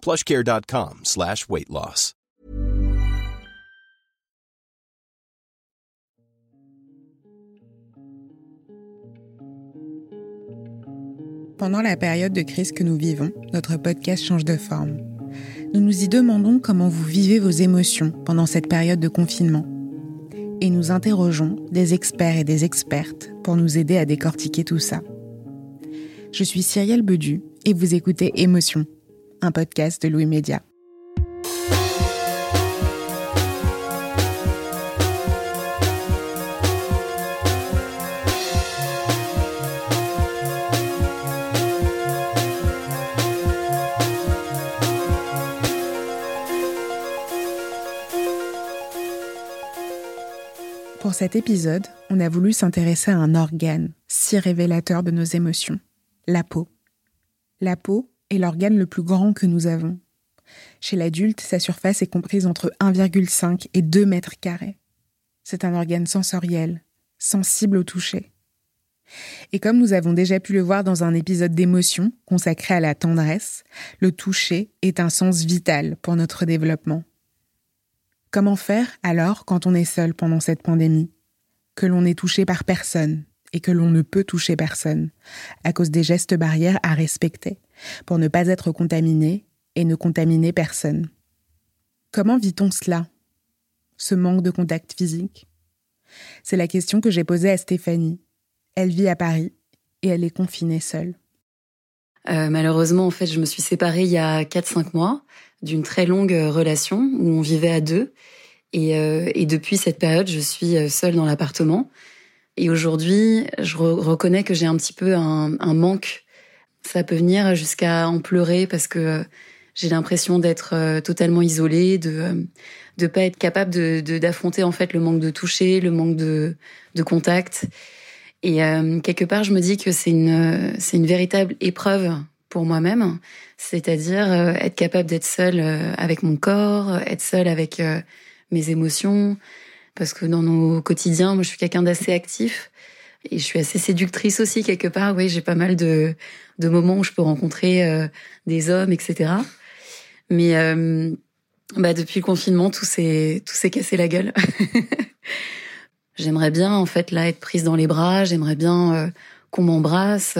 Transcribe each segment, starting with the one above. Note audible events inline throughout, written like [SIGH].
plushcare.com slash weight loss. Pendant la période de crise que nous vivons, notre podcast change de forme. Nous nous y demandons comment vous vivez vos émotions pendant cette période de confinement. Et nous interrogeons des experts et des expertes pour nous aider à décortiquer tout ça. Je suis Cyrielle Bedu et vous écoutez Émotion, un podcast de Louis Média. Pour cet épisode, on a voulu s'intéresser à un organe si révélateur de nos émotions, la peau. La peau est l'organe le plus grand que nous avons. Chez l'adulte, sa surface est comprise entre 1,5 et 2 mètres carrés. C'est un organe sensoriel, sensible au toucher. Et comme nous avons déjà pu le voir dans un épisode d'émotion consacré à la tendresse, le toucher est un sens vital pour notre développement. Comment faire alors quand on est seul pendant cette pandémie? Que l'on est touché par personne et que l'on ne peut toucher personne à cause des gestes barrières à respecter pour ne pas être contaminé et ne contaminer personne. Comment vit-on cela Ce manque de contact physique? C'est la question que j'ai posée à Stéphanie. Elle vit à Paris et elle est confinée seule. Euh, malheureusement, en fait, je me suis séparée il y a 4-5 mois d'une très longue euh, relation où on vivait à deux. Et, euh, depuis cette période, je suis seule dans l'appartement. Et aujourd'hui, je reconnais que j'ai un petit peu un, manque. Ça peut venir jusqu'à en pleurer parce que j'ai l'impression d'être totalement isolée, de de pas être capable de d'affronter en fait le manque de toucher, le manque de de contact. Et euh, quelque part, je me dis que c'est une c'est une véritable épreuve pour moi-même, c'est-à-dire euh, être capable d'être seule euh, avec mon corps, être seule avec euh, mes émotions, parce que dans nos quotidiens, moi je suis quelqu'un d'assez actif et je suis assez séductrice aussi quelque part. Oui, j'ai pas mal de, de moments où je peux rencontrer des hommes, etc. Mais bah, depuis le confinement, tout s'est tout s'est cassé la gueule. [LAUGHS] j'aimerais bien en fait là être prise dans les bras. J'aimerais bien qu'on m'embrasse,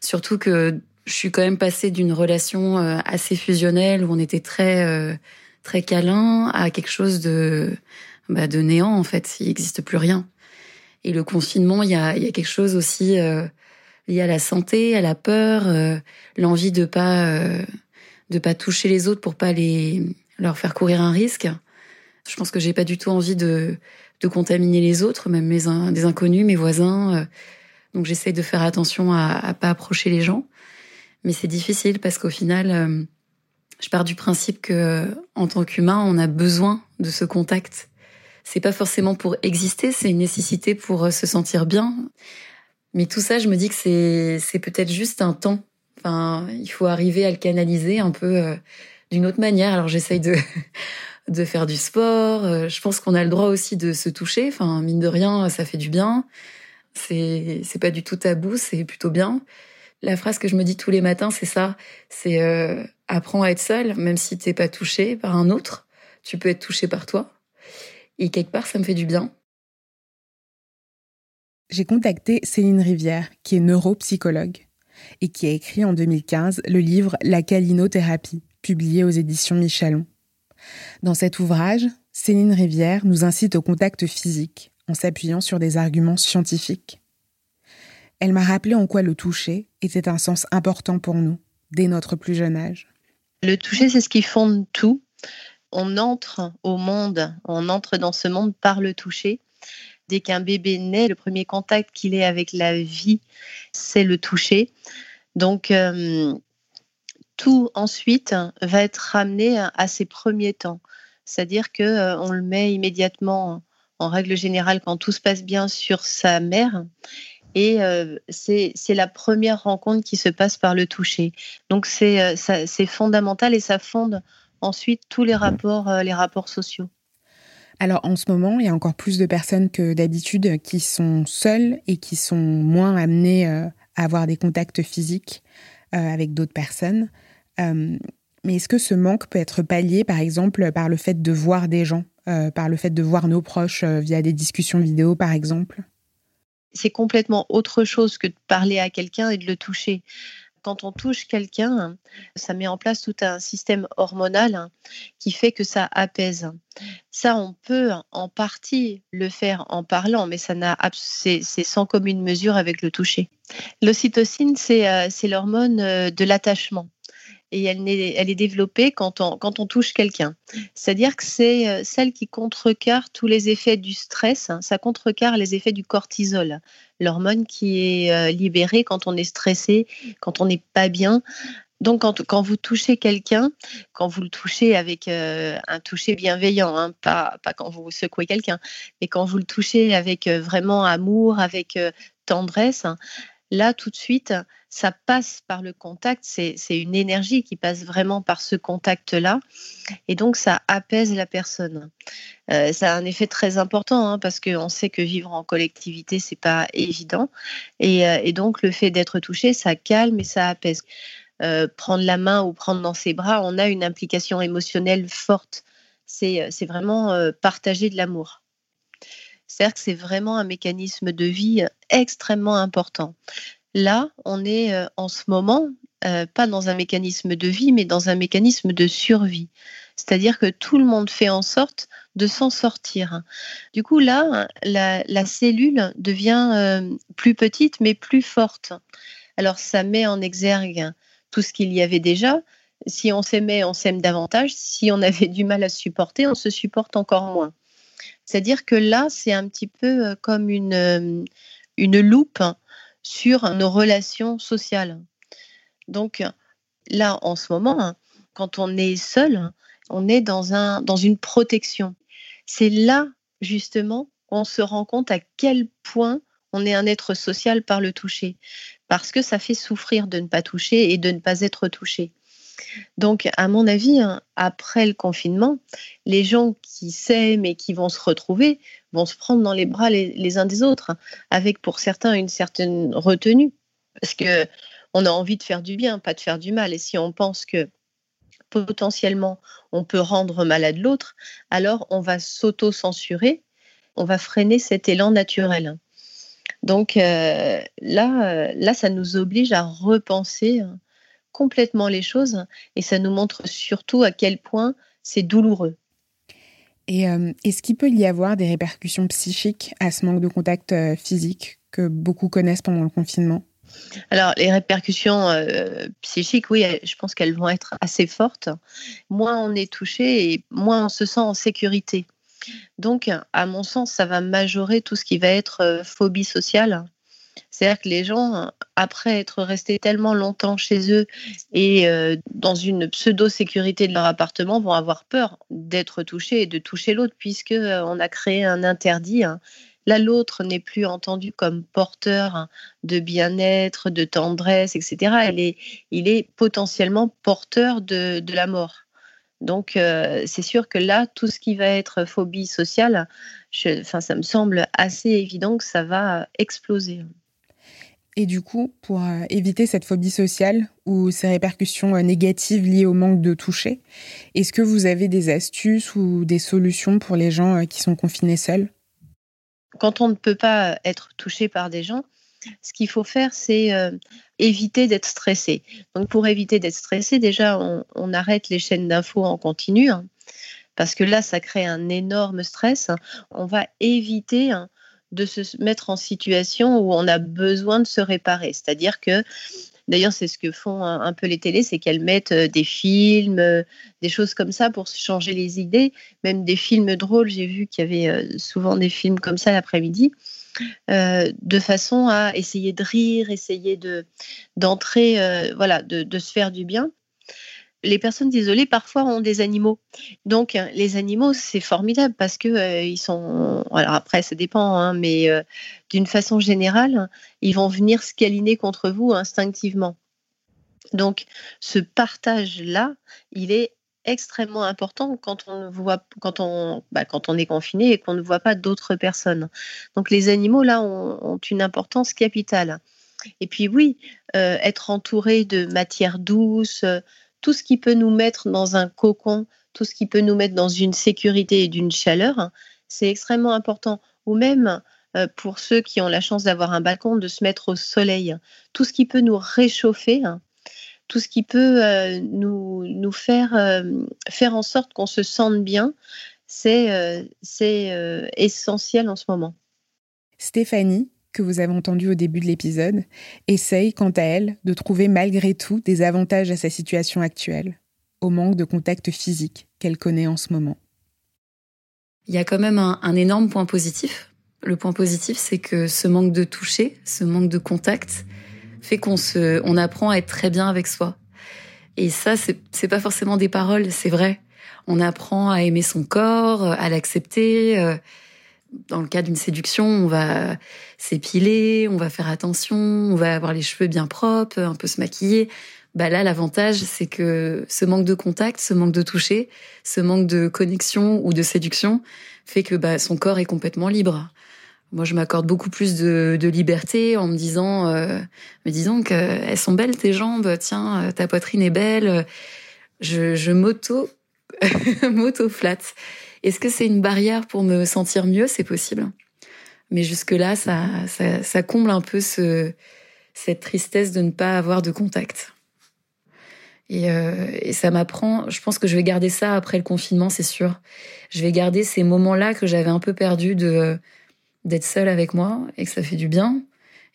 surtout que je suis quand même passée d'une relation euh, assez fusionnelle où on était très euh, très câlin à quelque chose de bah, de néant en fait. Il n'existe plus rien. Et le confinement, il y a, quelque chose aussi euh, lié à la santé, à la peur, l'envie de pas de pas toucher les autres pour pas les leur faire courir un risque. Je pense que j'ai pas du tout envie de de contaminer les autres, même des inconnus, mes voisins. donc j'essaye de faire attention à, à pas approcher les gens. Mais c'est difficile parce qu'au final, euh, je pars du principe que en tant qu'humain, on a besoin de ce contact. C'est pas forcément pour exister, c'est une nécessité pour euh, se sentir bien. Mais tout ça, je me dis que c'est peut-être juste un temps. Enfin, il faut arriver à le canaliser un peu euh, d'une autre manière. Alors j'essaye de [LAUGHS] faire du sport. Je pense qu'on a le droit aussi de se toucher. Enfin, mine de rien, ça fait du bien. C'est c'est pas du tout tabou, c'est plutôt bien. La phrase que je me dis tous les matins, c'est ça. C'est euh, apprends à être seul, même si t'es pas touché par un autre. Tu peux être touché par toi. Et quelque part, ça me fait du bien. J'ai contacté Céline Rivière, qui est neuropsychologue et qui a écrit en 2015 le livre La calinothérapie, publié aux éditions Michalon. Dans cet ouvrage, Céline Rivière nous incite au contact physique en s'appuyant sur des arguments scientifiques. Elle m'a rappelé en quoi le toucher était un sens important pour nous, dès notre plus jeune âge. Le toucher, c'est ce qui fonde tout. On entre au monde, on entre dans ce monde par le toucher. Dès qu'un bébé naît, le premier contact qu'il ait avec la vie, c'est le toucher. Donc, euh, tout ensuite va être ramené à ses premiers temps. C'est-à-dire qu'on euh, le met immédiatement, en règle générale, quand tout se passe bien, sur sa mère. Et euh, c'est la première rencontre qui se passe par le toucher. Donc c'est fondamental et ça fonde ensuite tous les rapports, les rapports sociaux. Alors en ce moment, il y a encore plus de personnes que d'habitude qui sont seules et qui sont moins amenées à avoir des contacts physiques avec d'autres personnes. Euh, mais est-ce que ce manque peut être pallié, par exemple, par le fait de voir des gens, euh, par le fait de voir nos proches euh, via des discussions vidéo, par exemple? C'est complètement autre chose que de parler à quelqu'un et de le toucher quand on touche quelqu'un, ça met en place tout un système hormonal qui fait que ça apaise. Ça, on peut en partie le faire en parlant, mais ça n'a c'est sans commune mesure avec le toucher. L'ocytocine, c'est l'hormone de l'attachement et elle est, elle est développée quand on, quand on touche quelqu'un. C'est-à-dire que c'est euh, celle qui contrecarre tous les effets du stress, hein. ça contrecarre les effets du cortisol, l'hormone qui est euh, libérée quand on est stressé, quand on n'est pas bien. Donc, quand, quand, vous touchez quelqu'un, quand vous le touchez avec euh, un toucher bienveillant, hein, pas, pas quand vous secouez quelqu'un, mais quand vous le touchez avec vraiment amour, avec tendresse, là, tout de suite, ça passe par le contact, c'est une énergie qui passe vraiment par ce contact-là, et donc ça apaise la personne. Euh, ça a un effet très important hein, parce qu'on sait que vivre en collectivité, c'est pas évident, euh, et, donc le fait d'être touché, ça calme et ça apaise. Euh, prendre la main ou prendre dans ses bras, on a une implication émotionnelle forte. C'est vraiment partager de l'amour. C'est-à-dire que c'est vraiment un mécanisme de vie extrêmement important. Là, on est euh, en ce moment euh, pas dans un mécanisme de vie, mais dans un mécanisme de survie. C'est-à-dire que tout le monde fait en sorte de s'en sortir. Du coup, là, la, cellule devient euh, plus petite, mais plus forte. Alors, ça met en exergue tout ce qu'il y avait déjà. Si on s'aimait, on s'aime davantage. Si on avait du mal à supporter, on se supporte encore moins. C'est-à-dire que là, c'est un petit peu comme une, une loupe sur nos relations sociales. Donc là, en ce moment, quand on est seul, on est dans, dans une protection. C'est là, justement, qu'on se rend compte à quel point on est un être social par le toucher. Parce que ça fait souffrir de ne pas toucher et de ne pas être touché. Donc, à mon avis, hein, après le confinement, les gens qui s'aiment et qui vont se retrouver vont se prendre dans les bras les, uns des autres, avec pour certains une certaine retenue, parce que on a envie de faire du bien, pas de faire du mal. Et si on pense que potentiellement on peut rendre malade l'autre, alors on va s'auto-censurer, on va freiner cet élan naturel. Donc euh, là, euh, là, ça nous oblige à repenser hein, complètement les choses et ça nous montre surtout à quel point c'est douloureux. Et euh, est-ce qu'il peut y avoir des répercussions psychiques à ce manque de contact euh, physique que beaucoup connaissent pendant le confinement? Alors, les répercussions euh, psychiques, oui, je pense qu'elles vont être assez fortes. Moins on est touché et moins on se sent en sécurité. Donc, à mon sens, ça va majorer tout ce qui va être phobie sociale c'est-à-dire que les gens, après être restés tellement longtemps chez eux et euh, dans une pseudo-sécurité de leur appartement, vont avoir peur d'être touchés et de toucher l'autre, puisque euh, a créé un interdit. Hein. Là, l'autre n'est plus entendu comme porteur de bien-être, de tendresse, etc. Il est, potentiellement porteur de, la mort. Donc, euh, c'est sûr que là, tout ce qui va être phobie sociale, ça me semble assez évident que ça va exploser. Et du coup, pour euh, éviter cette phobie sociale ou ces répercussions euh, négatives liées au manque de toucher, est-ce que vous avez des astuces ou des solutions pour les gens euh, qui sont confinés seuls? Quand on ne peut pas être touché par des gens, ce qu'il faut faire, c'est éviter d'être stressé. Donc pour éviter d'être stressé, déjà, on, arrête les chaînes d'infos en continu, hein, parce que là, ça crée un énorme stress. On va éviter hein, de se mettre en situation où on a besoin de se réparer. C'est-à-dire que D'ailleurs, c'est ce que font un, peu les télés, c'est qu'elles mettent des films, des choses comme ça pour changer les idées, même des films drôles. J'ai vu qu'il y avait souvent des films comme ça l'après-midi. Euh, de façon à essayer de rire, essayer de d'entrer, euh, voilà, de, se faire du bien. Les personnes isolées parfois ont des animaux, donc hein, les animaux c'est formidable parce que euh, ils sont, alors après ça dépend, hein, mais d'une façon générale, ils vont venir se contre vous instinctivement. Donc ce partage là, il est extrêmement important quand on voit, quand on, bah, quand on est confiné et qu'on ne voit pas d'autres personnes. Donc les animaux là ont, une importance capitale. Et puis oui, euh, être entouré de matière douce, euh, tout ce qui peut nous mettre dans un cocon, tout ce qui peut nous mettre dans une sécurité et d'une chaleur, hein, c'est extrêmement important. Ou même euh, pour ceux qui ont la chance d'avoir un balcon, de se mettre au soleil. Tout ce qui peut nous réchauffer, hein, tout ce qui peut euh, nous, faire, euh, faire en sorte qu'on se sente bien, c'est essentiel en ce moment. Stéphanie, que vous avez entendue au début de l'épisode, essaye, quant à elle, de trouver malgré tout des avantages à sa situation actuelle, au manque de contact physique qu'elle connaît en ce moment. Il y a quand même un, énorme point positif. Le point positif, c'est que ce manque de toucher, ce manque de contact, fait qu'on se, on apprend à être très bien avec soi. Et ça, c'est pas forcément des paroles, c'est vrai. On apprend à aimer son corps, à l'accepter. Euh, dans le cas d'une séduction, on va s'épiler, on va faire attention, on va avoir les cheveux bien propres, un peu se maquiller. Bah là, l'avantage, c'est que ce manque de contact, ce manque de toucher, ce manque de connexion ou de séduction fait que bah, son corps est complètement libre. Moi, je m'accorde beaucoup plus de, liberté en me disant, euh, me disant qu'elles sont belles tes jambes, tiens, euh, ta poitrine est belle. Je, je m'auto, [LAUGHS] m'auto flatte. Est-ce que c'est une barrière pour me sentir mieux? C'est possible. Mais jusque là, ça, ça, comble un peu ce, cette tristesse de ne pas avoir de contact. Et, euh, et ça m'apprend. Je pense que je vais garder ça après le confinement, c'est sûr. Je vais garder ces moments-là que j'avais un peu perdus de d'être seule avec moi et que ça fait du bien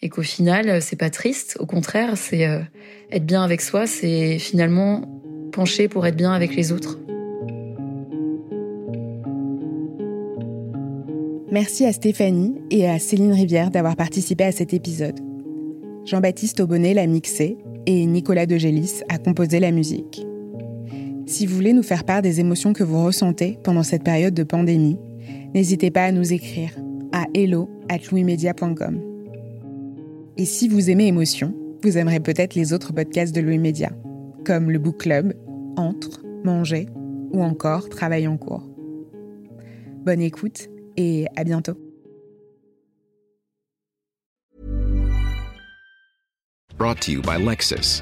et qu'au final c'est pas triste, au contraire, c'est euh, être bien avec soi, c'est finalement pencher pour être bien avec les autres. Merci à Stéphanie et à Céline Rivière d'avoir participé à cet épisode. Jean-Baptiste Aubonnet l'a mixé et Nicolas Degélis a composé la musique. Si vous voulez nous faire part des émotions que vous ressentez pendant cette période de pandémie, n'hésitez pas à nous écrire à hello@louismedia.com. Et si vous aimez Émotion, vous aimerez peut-être les autres podcasts de Louis Média, comme le Book Club, Entre, Manger ou encore Travail en cours. Bonne écoute et à bientôt. Brought to you by Lexus.